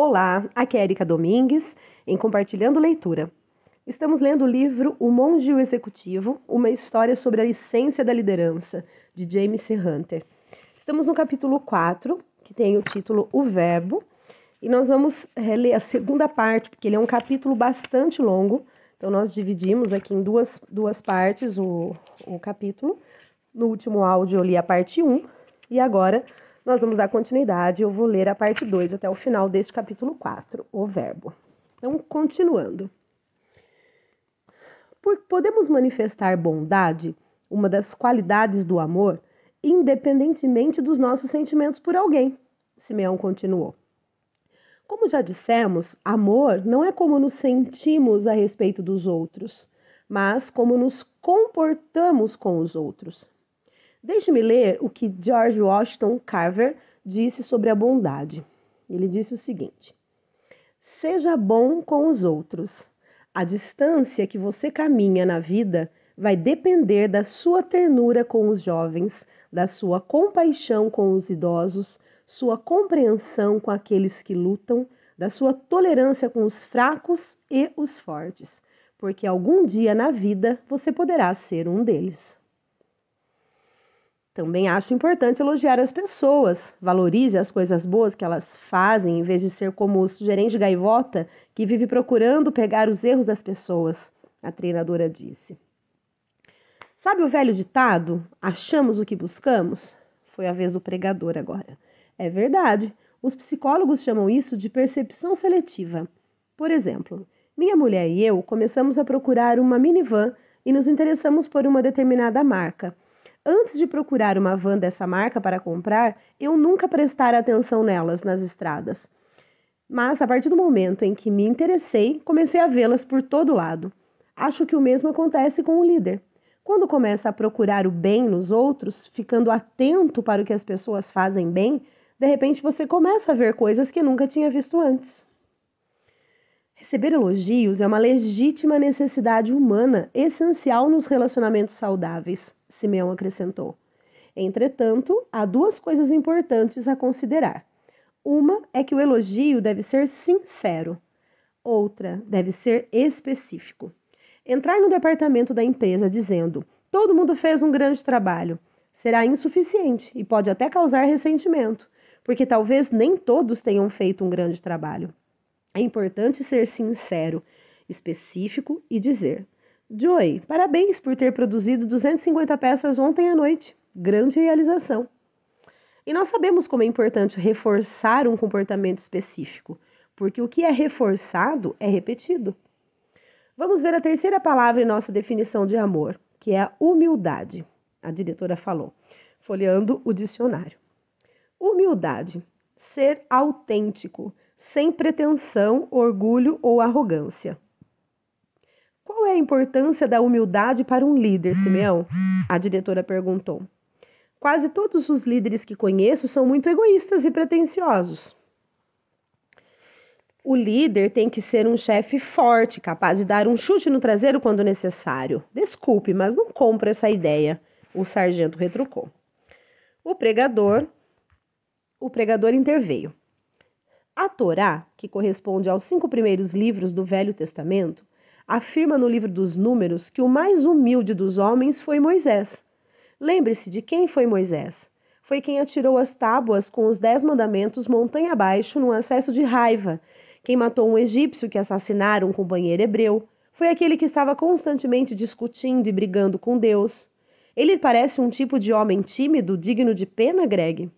Olá, aqui é Erika Domingues, em Compartilhando Leitura. Estamos lendo o livro O Monge e o Executivo, uma história sobre a essência da liderança, de James C. Hunter. Estamos no capítulo 4, que tem o título O Verbo, e nós vamos reler a segunda parte, porque ele é um capítulo bastante longo, então nós dividimos aqui em duas, duas partes o, o capítulo. No último áudio eu li a parte 1, e agora nós vamos dar continuidade. Eu vou ler a parte 2 até o final deste capítulo 4, o verbo. Então, continuando. Podemos manifestar bondade, uma das qualidades do amor, independentemente dos nossos sentimentos por alguém, Simeão continuou. Como já dissemos, amor não é como nos sentimos a respeito dos outros, mas como nos comportamos com os outros. Deixe-me ler o que George Washington Carver disse sobre a bondade. Ele disse o seguinte: Seja bom com os outros. A distância que você caminha na vida vai depender da sua ternura com os jovens, da sua compaixão com os idosos, sua compreensão com aqueles que lutam, da sua tolerância com os fracos e os fortes, porque algum dia na vida você poderá ser um deles. Também acho importante elogiar as pessoas. Valorize as coisas boas que elas fazem, em vez de ser como o gerente gaivota que vive procurando pegar os erros das pessoas, a treinadora disse. Sabe o velho ditado? Achamos o que buscamos? Foi a vez do pregador agora. É verdade. Os psicólogos chamam isso de percepção seletiva. Por exemplo, minha mulher e eu começamos a procurar uma minivan e nos interessamos por uma determinada marca. Antes de procurar uma van dessa marca para comprar, eu nunca prestara atenção nelas nas estradas. Mas a partir do momento em que me interessei, comecei a vê-las por todo lado. Acho que o mesmo acontece com o líder. Quando começa a procurar o bem nos outros, ficando atento para o que as pessoas fazem bem, de repente você começa a ver coisas que nunca tinha visto antes. Receber elogios é uma legítima necessidade humana, essencial nos relacionamentos saudáveis. Simeão acrescentou. Entretanto, há duas coisas importantes a considerar. Uma é que o elogio deve ser sincero, outra deve ser específico. Entrar no departamento da empresa dizendo todo mundo fez um grande trabalho será insuficiente e pode até causar ressentimento, porque talvez nem todos tenham feito um grande trabalho. É importante ser sincero, específico e dizer: Joy, parabéns por ter produzido 250 peças ontem à noite. Grande realização. E nós sabemos como é importante reforçar um comportamento específico, porque o que é reforçado é repetido. Vamos ver a terceira palavra em nossa definição de amor, que é a humildade. A diretora falou, folheando o dicionário. Humildade, ser autêntico, sem pretensão, orgulho ou arrogância. Qual é a importância da humildade para um líder, Simeão? A diretora perguntou. Quase todos os líderes que conheço são muito egoístas e pretensiosos. O líder tem que ser um chefe forte, capaz de dar um chute no traseiro quando necessário. Desculpe, mas não compro essa ideia, o sargento retrucou. O pregador, o pregador interveio. A Torá, que corresponde aos cinco primeiros livros do Velho Testamento, afirma no livro dos Números que o mais humilde dos homens foi Moisés. Lembre-se de quem foi Moisés. Foi quem atirou as tábuas com os dez mandamentos montanha abaixo num acesso de raiva. Quem matou um egípcio que assassinaram um companheiro hebreu. Foi aquele que estava constantemente discutindo e brigando com Deus. Ele parece um tipo de homem tímido, digno de pena, Greg?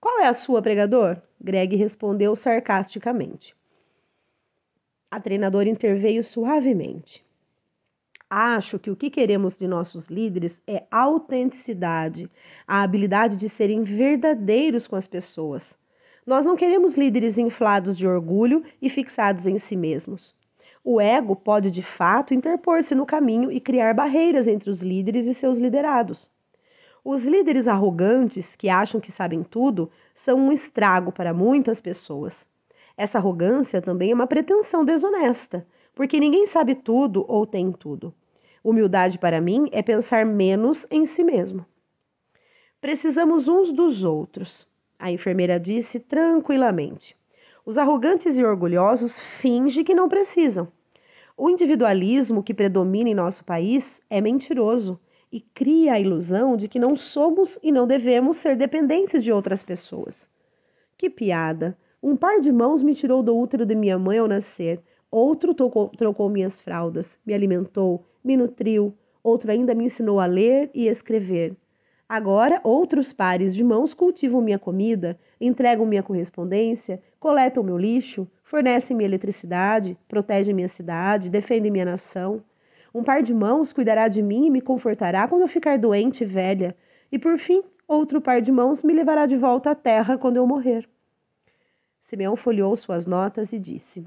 Qual é a sua, pregador? Greg respondeu sarcasticamente. A treinadora interveio suavemente. Acho que o que queremos de nossos líderes é autenticidade, a habilidade de serem verdadeiros com as pessoas. Nós não queremos líderes inflados de orgulho e fixados em si mesmos. O ego pode de fato interpor-se no caminho e criar barreiras entre os líderes e seus liderados. Os líderes arrogantes, que acham que sabem tudo, são um estrago para muitas pessoas. Essa arrogância também é uma pretensão desonesta, porque ninguém sabe tudo ou tem tudo. Humildade para mim é pensar menos em si mesmo. Precisamos uns dos outros, a enfermeira disse tranquilamente. Os arrogantes e orgulhosos fingem que não precisam. O individualismo que predomina em nosso país é mentiroso e cria a ilusão de que não somos e não devemos ser dependentes de outras pessoas. Que piada! Um par de mãos me tirou do útero de minha mãe ao nascer, outro trocou, trocou minhas fraldas, me alimentou, me nutriu, outro ainda me ensinou a ler e escrever. Agora, outros pares de mãos cultivam minha comida, entregam minha correspondência, coletam meu lixo, fornecem minha eletricidade, protegem minha cidade, defendem minha nação. Um par de mãos cuidará de mim e me confortará quando eu ficar doente e velha. E por fim, outro par de mãos me levará de volta à terra quando eu morrer. Simeão folheou suas notas e disse: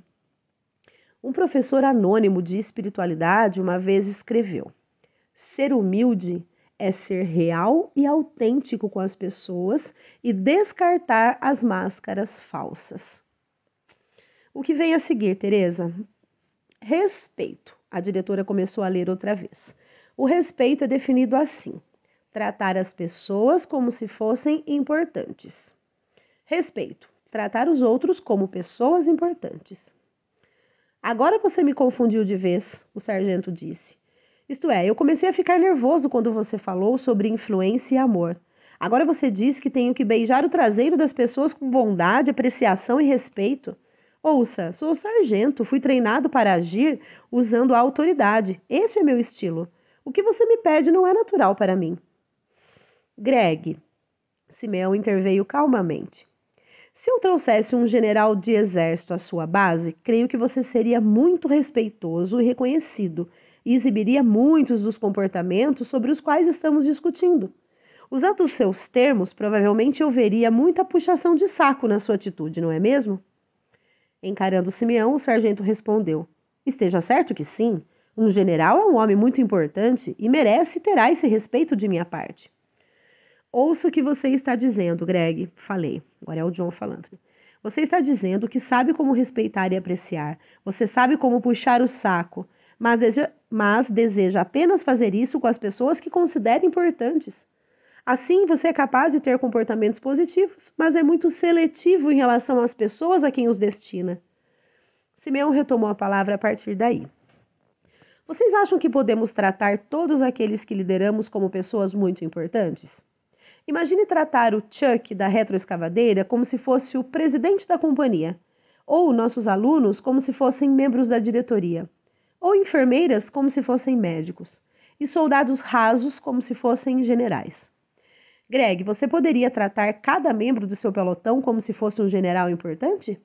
Um professor anônimo de espiritualidade uma vez escreveu: Ser humilde é ser real e autêntico com as pessoas e descartar as máscaras falsas. O que vem a seguir, Teresa? Respeito. A diretora começou a ler outra vez. O respeito é definido assim: tratar as pessoas como se fossem importantes. Respeito. Tratar os outros como pessoas importantes. Agora você me confundiu de vez, o sargento disse. Isto é, eu comecei a ficar nervoso quando você falou sobre influência e amor. Agora você diz que tenho que beijar o traseiro das pessoas com bondade, apreciação e respeito. Ouça, sou sargento, fui treinado para agir usando a autoridade. Este é meu estilo. O que você me pede não é natural para mim. Greg, Simeão interveio calmamente. Se eu trouxesse um general de exército à sua base, creio que você seria muito respeitoso e reconhecido e exibiria muitos dos comportamentos sobre os quais estamos discutindo. Usando os seus termos, provavelmente eu veria muita puxação de saco na sua atitude, não é mesmo? Encarando Simeão, o sargento respondeu: Esteja certo que sim. Um general é um homem muito importante e merece e terá esse respeito de minha parte. Ouço o que você está dizendo, Greg. Falei. Agora é o John falando. Você está dizendo que sabe como respeitar e apreciar. Você sabe como puxar o saco mas deseja, mas deseja apenas fazer isso com as pessoas que considera importantes. Assim, você é capaz de ter comportamentos positivos, mas é muito seletivo em relação às pessoas a quem os destina. Simeão retomou a palavra a partir daí. Vocês acham que podemos tratar todos aqueles que lideramos como pessoas muito importantes? Imagine tratar o Chuck da retroescavadeira como se fosse o presidente da companhia, ou nossos alunos como se fossem membros da diretoria ou enfermeiras como se fossem médicos, e soldados rasos como se fossem generais. Greg, você poderia tratar cada membro do seu pelotão como se fosse um general importante?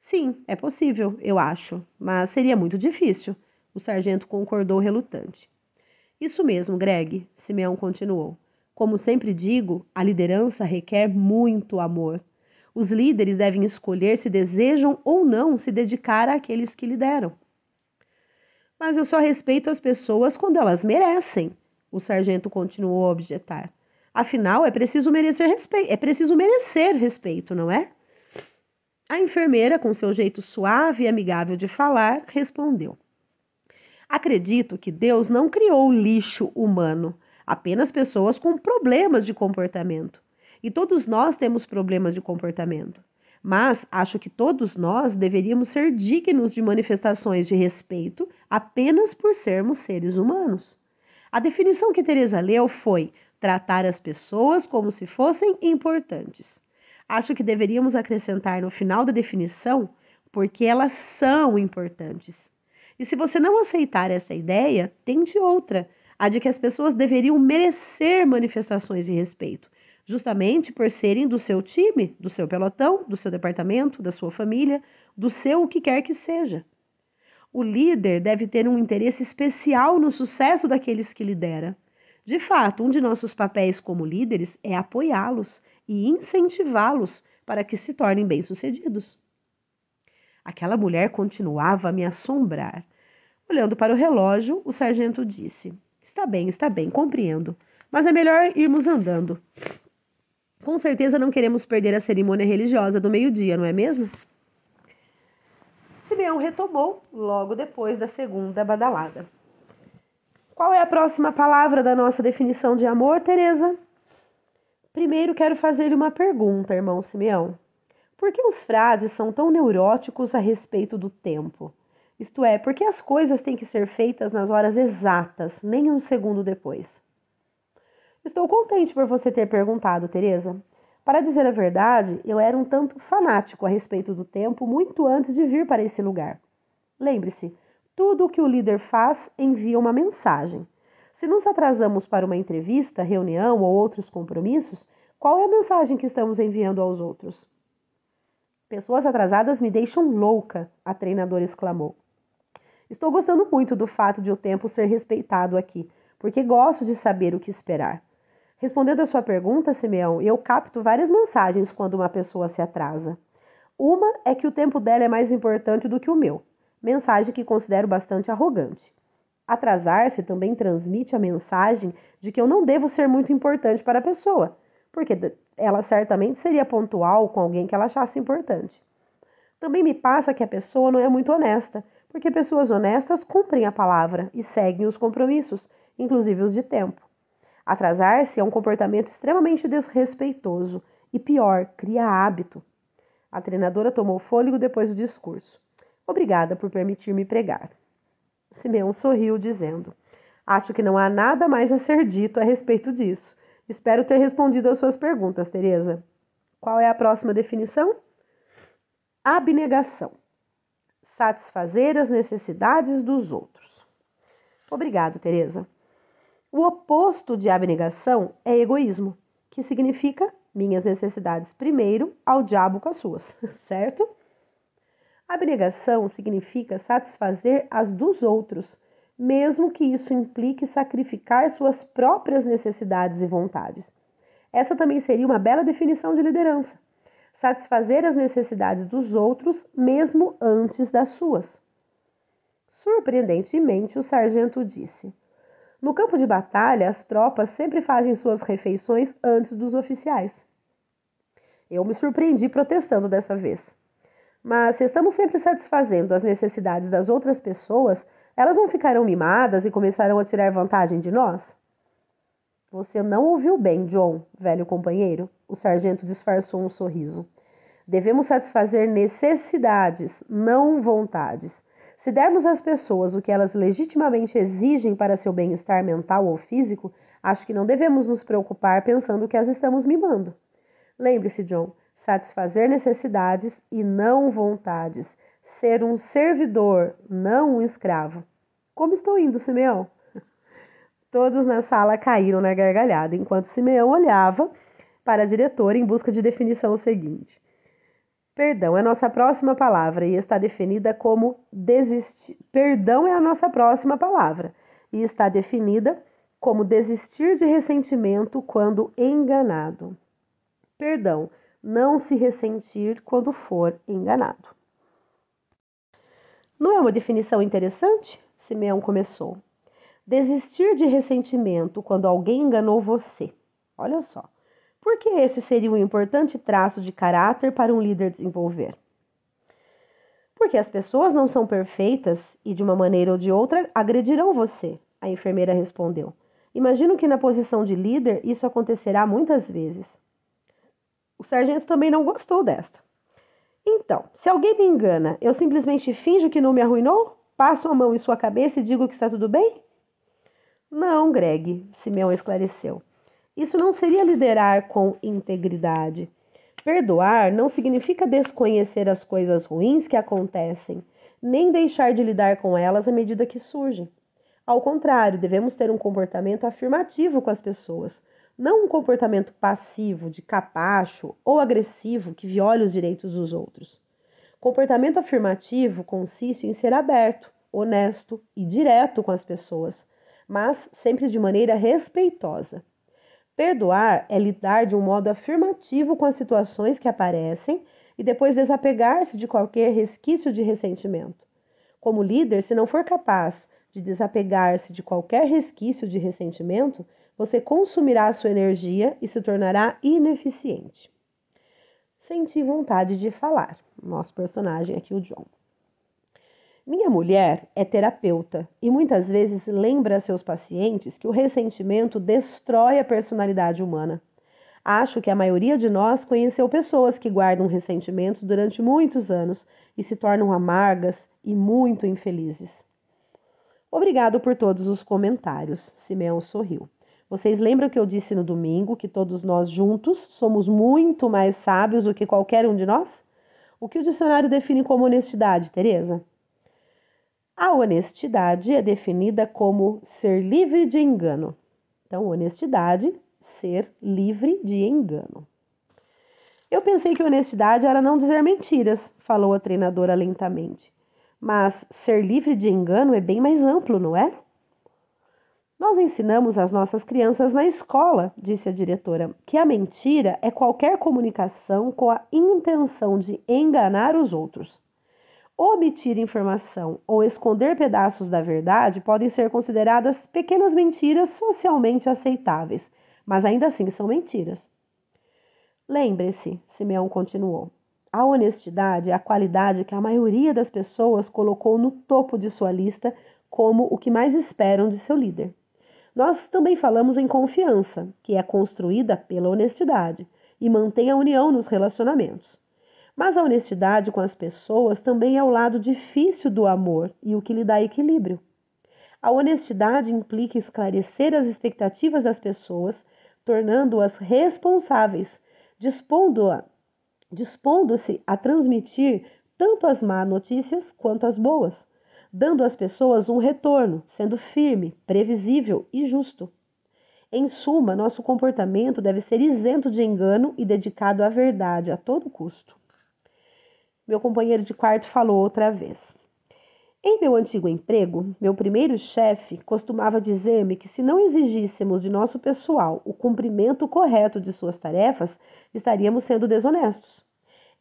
Sim, é possível, eu acho, mas seria muito difícil. O sargento concordou relutante. Isso mesmo, Greg, Simeão continuou. Como sempre digo, a liderança requer muito amor. Os líderes devem escolher se desejam ou não se dedicar àqueles que lideram. Mas eu só respeito as pessoas quando elas merecem, o sargento continuou a objetar. Afinal, é preciso merecer respeito, é preciso merecer respeito, não é? A enfermeira, com seu jeito suave e amigável de falar, respondeu: Acredito que Deus não criou lixo humano, apenas pessoas com problemas de comportamento. E todos nós temos problemas de comportamento mas acho que todos nós deveríamos ser dignos de manifestações de respeito apenas por sermos seres humanos. A definição que Teresa leu foi tratar as pessoas como se fossem importantes. Acho que deveríamos acrescentar no final da definição porque elas são importantes. E se você não aceitar essa ideia, tente outra, a de que as pessoas deveriam merecer manifestações de respeito, justamente por serem do seu time, do seu pelotão, do seu departamento, da sua família, do seu o que quer que seja. O líder deve ter um interesse especial no sucesso daqueles que lidera. De fato, um de nossos papéis como líderes é apoiá-los e incentivá-los para que se tornem bem-sucedidos. Aquela mulher continuava a me assombrar. Olhando para o relógio, o sargento disse: Está bem, está bem, compreendo, mas é melhor irmos andando. Com certeza não queremos perder a cerimônia religiosa do meio-dia, não é mesmo? Simeão retomou logo depois da segunda badalada. Qual é a próxima palavra da nossa definição de amor, Teresa? Primeiro quero fazer-lhe uma pergunta, irmão Simeão. Por que os frades são tão neuróticos a respeito do tempo? Isto é, por que as coisas têm que ser feitas nas horas exatas, nem um segundo depois? Estou contente por você ter perguntado, Teresa. Para dizer a verdade, eu era um tanto fanático a respeito do tempo muito antes de vir para esse lugar. Lembre-se, tudo o que o líder faz envia uma mensagem. Se nos atrasamos para uma entrevista, reunião ou outros compromissos, qual é a mensagem que estamos enviando aos outros? Pessoas atrasadas me deixam louca, a treinadora exclamou. Estou gostando muito do fato de o tempo ser respeitado aqui, porque gosto de saber o que esperar. Respondendo a sua pergunta, Simeão, eu capto várias mensagens quando uma pessoa se atrasa. Uma é que o tempo dela é mais importante do que o meu, mensagem que considero bastante arrogante. Atrasar-se também transmite a mensagem de que eu não devo ser muito importante para a pessoa, porque ela certamente seria pontual com alguém que ela achasse importante. Também me passa que a pessoa não é muito honesta, porque pessoas honestas cumprem a palavra e seguem os compromissos, inclusive os de tempo. Atrasar-se é um comportamento extremamente desrespeitoso e, pior, cria hábito. A treinadora tomou fôlego depois do discurso. Obrigada por permitir-me pregar. Simeão sorriu, dizendo: Acho que não há nada mais a ser dito a respeito disso. Espero ter respondido às suas perguntas, Teresa. Qual é a próxima definição? Abnegação. Satisfazer as necessidades dos outros. Obrigado, Teresa. O oposto de abnegação é egoísmo, que significa minhas necessidades primeiro, ao diabo com as suas, certo? Abnegação significa satisfazer as dos outros, mesmo que isso implique sacrificar suas próprias necessidades e vontades. Essa também seria uma bela definição de liderança. Satisfazer as necessidades dos outros, mesmo antes das suas. Surpreendentemente, o sargento disse: no campo de batalha, as tropas sempre fazem suas refeições antes dos oficiais. Eu me surpreendi protestando dessa vez. Mas se estamos sempre satisfazendo as necessidades das outras pessoas, elas não ficarão mimadas e começarão a tirar vantagem de nós? Você não ouviu bem, John, velho companheiro. O sargento disfarçou um sorriso. Devemos satisfazer necessidades, não vontades. Se dermos às pessoas o que elas legitimamente exigem para seu bem-estar mental ou físico, acho que não devemos nos preocupar pensando que as estamos mimando. Lembre-se, John, satisfazer necessidades e não vontades. Ser um servidor, não um escravo. Como estou indo, Simeão? Todos na sala caíram na gargalhada, enquanto Simeão olhava para a diretora em busca de definição seguinte. Perdão é nossa próxima palavra e está definida como desistir. Perdão é a nossa próxima palavra e está definida como desistir de ressentimento quando enganado. Perdão, não se ressentir quando for enganado. Não é uma definição interessante? Simeão começou. Desistir de ressentimento quando alguém enganou você. Olha só. Porque esse seria um importante traço de caráter para um líder desenvolver. Porque as pessoas não são perfeitas e, de uma maneira ou de outra, agredirão você, a enfermeira respondeu. Imagino que na posição de líder isso acontecerá muitas vezes. O sargento também não gostou desta. Então, se alguém me engana, eu simplesmente finjo que não me arruinou? Passo a mão em sua cabeça e digo que está tudo bem? Não, Greg, Simeão esclareceu. Isso não seria liderar com integridade. Perdoar não significa desconhecer as coisas ruins que acontecem, nem deixar de lidar com elas à medida que surgem. Ao contrário, devemos ter um comportamento afirmativo com as pessoas, não um comportamento passivo, de capacho ou agressivo que viole os direitos dos outros. Comportamento afirmativo consiste em ser aberto, honesto e direto com as pessoas, mas sempre de maneira respeitosa. Perdoar é lidar de um modo afirmativo com as situações que aparecem e depois desapegar-se de qualquer resquício de ressentimento. Como líder, se não for capaz de desapegar-se de qualquer resquício de ressentimento, você consumirá sua energia e se tornará ineficiente. Senti vontade de falar. Nosso personagem aqui, o John. Minha mulher é terapeuta e muitas vezes lembra a seus pacientes que o ressentimento destrói a personalidade humana. Acho que a maioria de nós conheceu pessoas que guardam ressentimentos durante muitos anos e se tornam amargas e muito infelizes. Obrigado por todos os comentários. Simeão sorriu. Vocês lembram que eu disse no domingo que todos nós juntos somos muito mais sábios do que qualquer um de nós? O que o dicionário define como honestidade, Teresa? A honestidade é definida como ser livre de engano. Então, honestidade, ser livre de engano. Eu pensei que honestidade era não dizer mentiras, falou a treinadora lentamente. Mas ser livre de engano é bem mais amplo, não é? Nós ensinamos às nossas crianças na escola, disse a diretora, que a mentira é qualquer comunicação com a intenção de enganar os outros. Omitir informação ou esconder pedaços da verdade podem ser consideradas pequenas mentiras socialmente aceitáveis, mas ainda assim são mentiras. Lembre-se, Simeão continuou, a honestidade é a qualidade que a maioria das pessoas colocou no topo de sua lista como o que mais esperam de seu líder. Nós também falamos em confiança, que é construída pela honestidade e mantém a união nos relacionamentos. Mas a honestidade com as pessoas também é o lado difícil do amor e o que lhe dá equilíbrio. A honestidade implica esclarecer as expectativas das pessoas, tornando-as responsáveis, dispondo-se a transmitir tanto as má notícias quanto as boas, dando às pessoas um retorno, sendo firme, previsível e justo. Em suma, nosso comportamento deve ser isento de engano e dedicado à verdade a todo custo. Meu companheiro de quarto falou outra vez. Em meu antigo emprego, meu primeiro chefe costumava dizer-me que se não exigíssemos de nosso pessoal o cumprimento correto de suas tarefas, estaríamos sendo desonestos.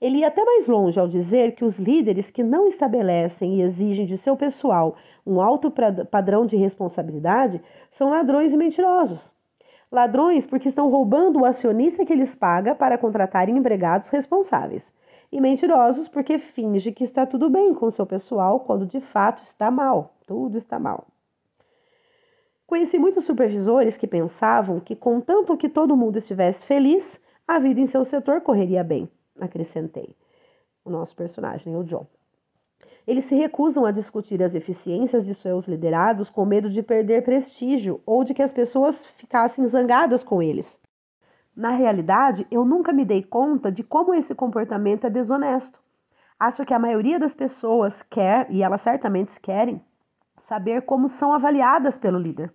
Ele ia até mais longe ao dizer que os líderes que não estabelecem e exigem de seu pessoal um alto padrão de responsabilidade são ladrões e mentirosos. Ladrões porque estão roubando o acionista que lhes paga para contratarem empregados responsáveis e mentirosos porque finge que está tudo bem com seu pessoal quando de fato está mal, tudo está mal. Conheci muitos supervisores que pensavam que, contanto que todo mundo estivesse feliz, a vida em seu setor correria bem, acrescentei. O nosso personagem, o John. Eles se recusam a discutir as eficiências de seus liderados com medo de perder prestígio ou de que as pessoas ficassem zangadas com eles. Na realidade, eu nunca me dei conta de como esse comportamento é desonesto. Acho que a maioria das pessoas quer, e elas certamente querem, saber como são avaliadas pelo líder.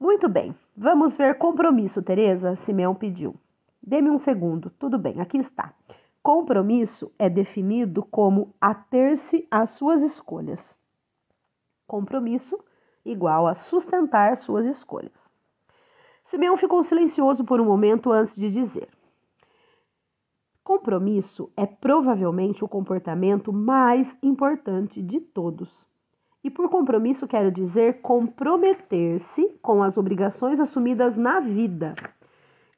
Muito bem, vamos ver compromisso, Teresa, Simeão pediu. Dê-me um segundo. Tudo bem, aqui está. Compromisso é definido como ater-se às suas escolhas. Compromisso igual a sustentar suas escolhas. Simeão ficou silencioso por um momento antes de dizer: Compromisso é provavelmente o comportamento mais importante de todos. E por compromisso quero dizer comprometer-se com as obrigações assumidas na vida.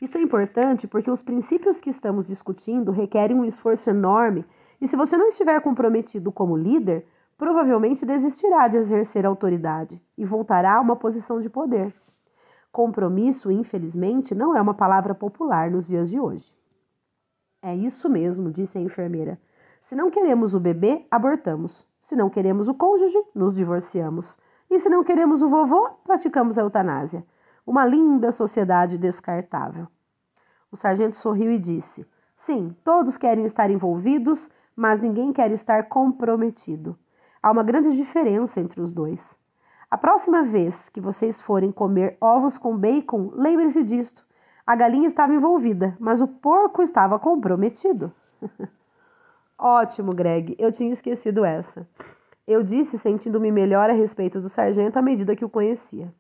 Isso é importante porque os princípios que estamos discutindo requerem um esforço enorme e se você não estiver comprometido como líder, provavelmente desistirá de exercer autoridade e voltará a uma posição de poder. Compromisso, infelizmente, não é uma palavra popular nos dias de hoje. É isso mesmo, disse a enfermeira. Se não queremos o bebê, abortamos. Se não queremos o cônjuge, nos divorciamos. E se não queremos o vovô, praticamos a eutanásia. Uma linda sociedade descartável. O sargento sorriu e disse: Sim, todos querem estar envolvidos, mas ninguém quer estar comprometido. Há uma grande diferença entre os dois. A próxima vez que vocês forem comer ovos com bacon, lembre-se disto. A galinha estava envolvida, mas o porco estava comprometido. Ótimo, Greg. Eu tinha esquecido essa. Eu disse, sentindo-me melhor a respeito do sargento à medida que o conhecia.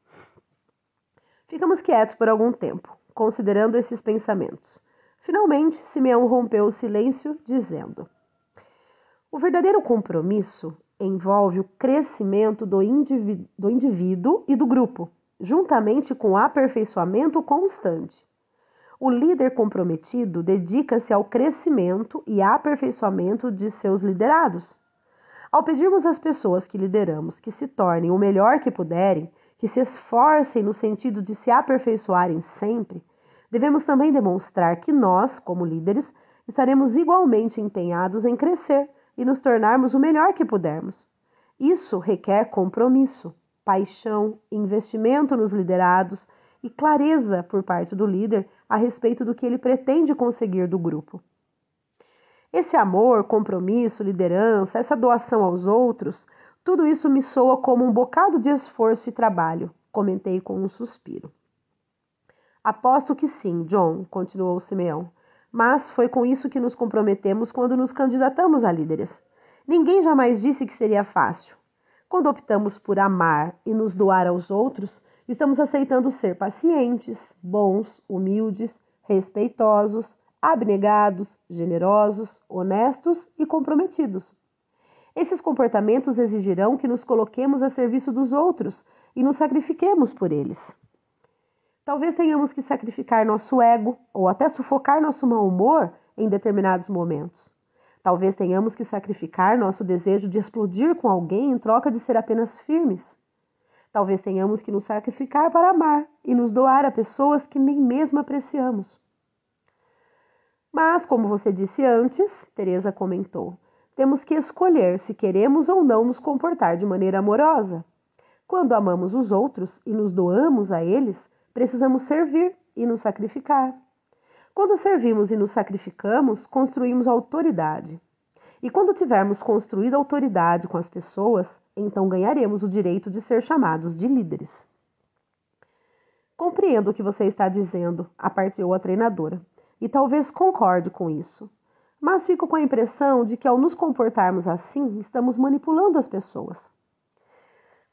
Ficamos quietos por algum tempo, considerando esses pensamentos. Finalmente, Simeão rompeu o silêncio, dizendo: O verdadeiro compromisso envolve o crescimento do, indiví do indivíduo e do grupo, juntamente com o aperfeiçoamento constante. O líder comprometido dedica-se ao crescimento e aperfeiçoamento de seus liderados. Ao pedirmos às pessoas que lideramos que se tornem o melhor que puderem, que se esforcem no sentido de se aperfeiçoarem sempre, Devemos também demonstrar que nós, como líderes, estaremos igualmente empenhados em crescer e nos tornarmos o melhor que pudermos. Isso requer compromisso, paixão, investimento nos liderados e clareza por parte do líder a respeito do que ele pretende conseguir do grupo. Esse amor, compromisso, liderança, essa doação aos outros, tudo isso me soa como um bocado de esforço e trabalho, comentei com um suspiro. Aposto que sim, John, continuou Simeão. Mas foi com isso que nos comprometemos quando nos candidatamos a líderes. Ninguém jamais disse que seria fácil. Quando optamos por amar e nos doar aos outros, estamos aceitando ser pacientes, bons, humildes, respeitosos, abnegados, generosos, honestos e comprometidos. Esses comportamentos exigirão que nos coloquemos a serviço dos outros e nos sacrifiquemos por eles. Talvez tenhamos que sacrificar nosso ego ou até sufocar nosso mau humor em determinados momentos. Talvez tenhamos que sacrificar nosso desejo de explodir com alguém em troca de ser apenas firmes. Talvez tenhamos que nos sacrificar para amar e nos doar a pessoas que nem mesmo apreciamos. Mas, como você disse antes, Teresa comentou, temos que escolher se queremos ou não nos comportar de maneira amorosa. Quando amamos os outros e nos doamos a eles, precisamos servir e nos sacrificar. Quando servimos e nos sacrificamos, construímos autoridade. E quando tivermos construído autoridade com as pessoas, então ganharemos o direito de ser chamados de líderes. Compreendo o que você está dizendo, apartou a treinadora, e talvez concorde com isso. Mas fico com a impressão de que ao nos comportarmos assim, estamos manipulando as pessoas.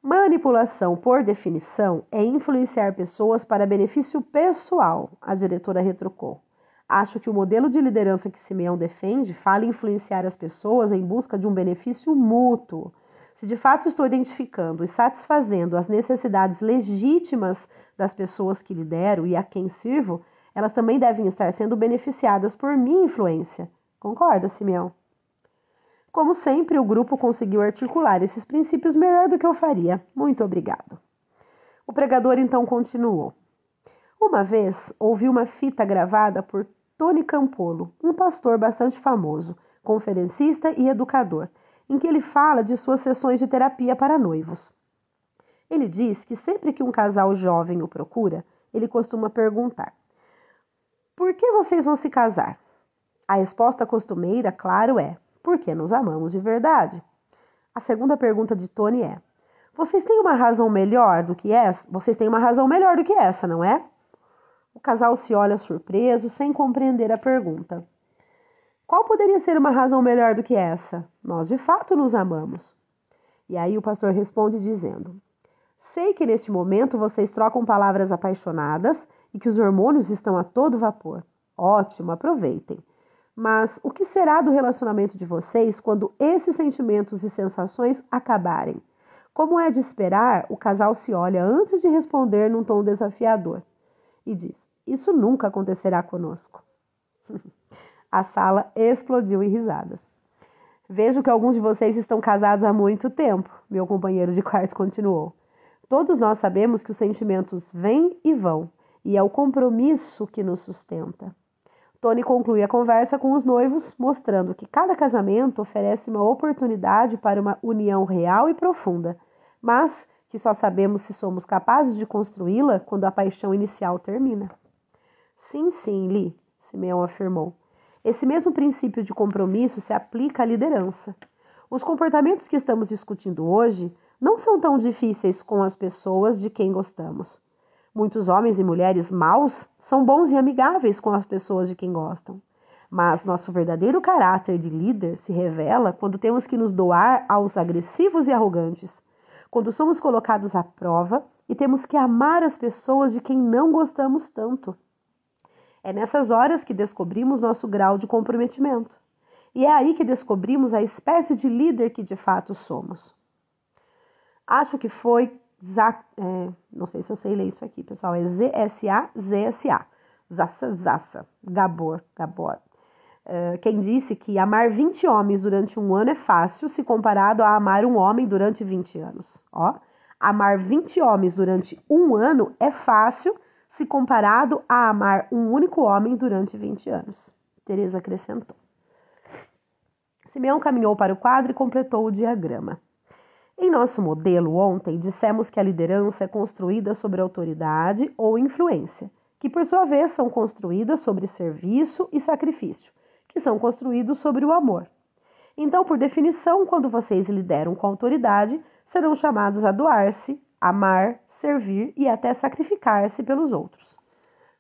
Manipulação, por definição, é influenciar pessoas para benefício pessoal, a diretora retrucou. Acho que o modelo de liderança que Simeão defende fala em influenciar as pessoas em busca de um benefício mútuo. Se de fato estou identificando e satisfazendo as necessidades legítimas das pessoas que lidero e a quem sirvo, elas também devem estar sendo beneficiadas por minha influência. Concorda, Simeão? Como sempre, o grupo conseguiu articular esses princípios melhor do que eu faria. Muito obrigado. O pregador então continuou. Uma vez ouvi uma fita gravada por Tony Campolo, um pastor bastante famoso, conferencista e educador, em que ele fala de suas sessões de terapia para noivos. Ele diz que sempre que um casal jovem o procura, ele costuma perguntar: Por que vocês vão se casar? A resposta costumeira, claro, é: porque nos amamos de verdade. A segunda pergunta de Tony é: Vocês têm uma razão melhor do que essa? Vocês têm uma razão melhor do que essa, não é? O casal se olha surpreso, sem compreender a pergunta. Qual poderia ser uma razão melhor do que essa? Nós de fato nos amamos. E aí o pastor responde dizendo: Sei que neste momento vocês trocam palavras apaixonadas e que os hormônios estão a todo vapor. Ótimo, aproveitem. Mas o que será do relacionamento de vocês quando esses sentimentos e sensações acabarem? Como é de esperar, o casal se olha antes de responder num tom desafiador e diz: Isso nunca acontecerá conosco. A sala explodiu em risadas. Vejo que alguns de vocês estão casados há muito tempo, meu companheiro de quarto continuou. Todos nós sabemos que os sentimentos vêm e vão, e é o compromisso que nos sustenta. Tony conclui a conversa com os noivos, mostrando que cada casamento oferece uma oportunidade para uma união real e profunda, mas que só sabemos se somos capazes de construí-la quando a paixão inicial termina. Sim, sim, Lee, Simeão afirmou. Esse mesmo princípio de compromisso se aplica à liderança. Os comportamentos que estamos discutindo hoje não são tão difíceis com as pessoas de quem gostamos. Muitos homens e mulheres maus são bons e amigáveis com as pessoas de quem gostam. Mas nosso verdadeiro caráter de líder se revela quando temos que nos doar aos agressivos e arrogantes, quando somos colocados à prova e temos que amar as pessoas de quem não gostamos tanto. É nessas horas que descobrimos nosso grau de comprometimento. E é aí que descobrimos a espécie de líder que de fato somos. Acho que foi Zac, é, não sei se eu sei ler isso aqui, pessoal, é Z-S-A, Z-S-A, Zassa, Zassa, Gabor, Gabor. Uh, quem disse que amar 20 homens durante um ano é fácil se comparado a amar um homem durante 20 anos. Ó, amar 20 homens durante um ano é fácil se comparado a amar um único homem durante 20 anos. Teresa acrescentou. Simeão caminhou para o quadro e completou o diagrama. Em nosso modelo ontem, dissemos que a liderança é construída sobre autoridade ou influência, que por sua vez são construídas sobre serviço e sacrifício, que são construídos sobre o amor. Então, por definição, quando vocês lideram com autoridade, serão chamados a doar-se, amar, servir e até sacrificar-se pelos outros.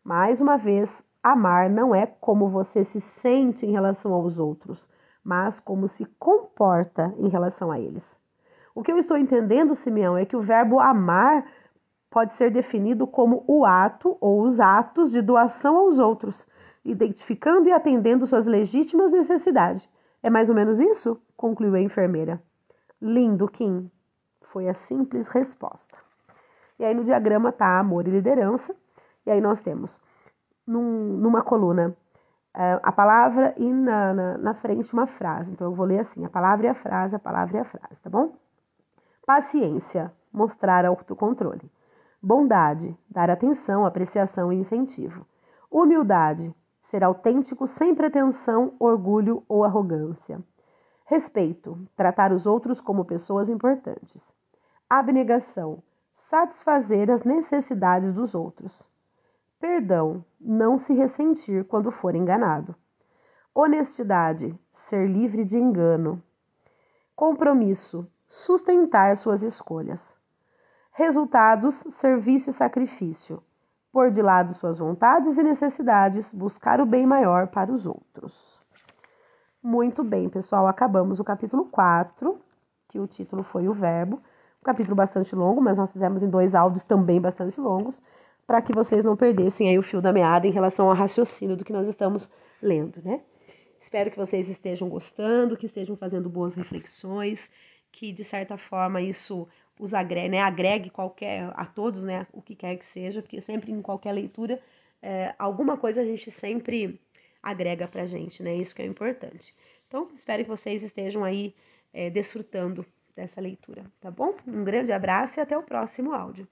Mais uma vez, amar não é como você se sente em relação aos outros, mas como se comporta em relação a eles. O que eu estou entendendo, Simeão, é que o verbo amar pode ser definido como o ato ou os atos de doação aos outros, identificando e atendendo suas legítimas necessidades. É mais ou menos isso? concluiu a enfermeira. Lindo, Kim. Foi a simples resposta. E aí no diagrama tá amor e liderança. E aí nós temos num, numa coluna é, a palavra e na, na, na, frente uma frase. Então eu vou ler assim: a palavra e a frase, a palavra e a frase, tá bom? Paciência, mostrar autocontrole. Bondade, dar atenção, apreciação e incentivo. Humildade, ser autêntico sem pretensão, orgulho ou arrogância. Respeito, tratar os outros como pessoas importantes. Abnegação, satisfazer as necessidades dos outros. Perdão, não se ressentir quando for enganado. Honestidade, ser livre de engano. Compromisso, sustentar suas escolhas. Resultados, serviço e sacrifício. Pôr de lado suas vontades e necessidades, buscar o bem maior para os outros. Muito bem, pessoal, acabamos o capítulo 4, que o título foi o verbo. Um capítulo bastante longo, mas nós fizemos em dois áudios também bastante longos para que vocês não perdessem aí o fio da meada em relação ao raciocínio do que nós estamos lendo, né? Espero que vocês estejam gostando, que estejam fazendo boas reflexões, que de certa forma isso os agregue, né? agregue qualquer a todos, né? O que quer que seja, porque sempre em qualquer leitura é, alguma coisa a gente sempre agrega para gente, né? Isso que é importante. Então, espero que vocês estejam aí é, desfrutando dessa leitura, tá bom? Um grande abraço e até o próximo áudio.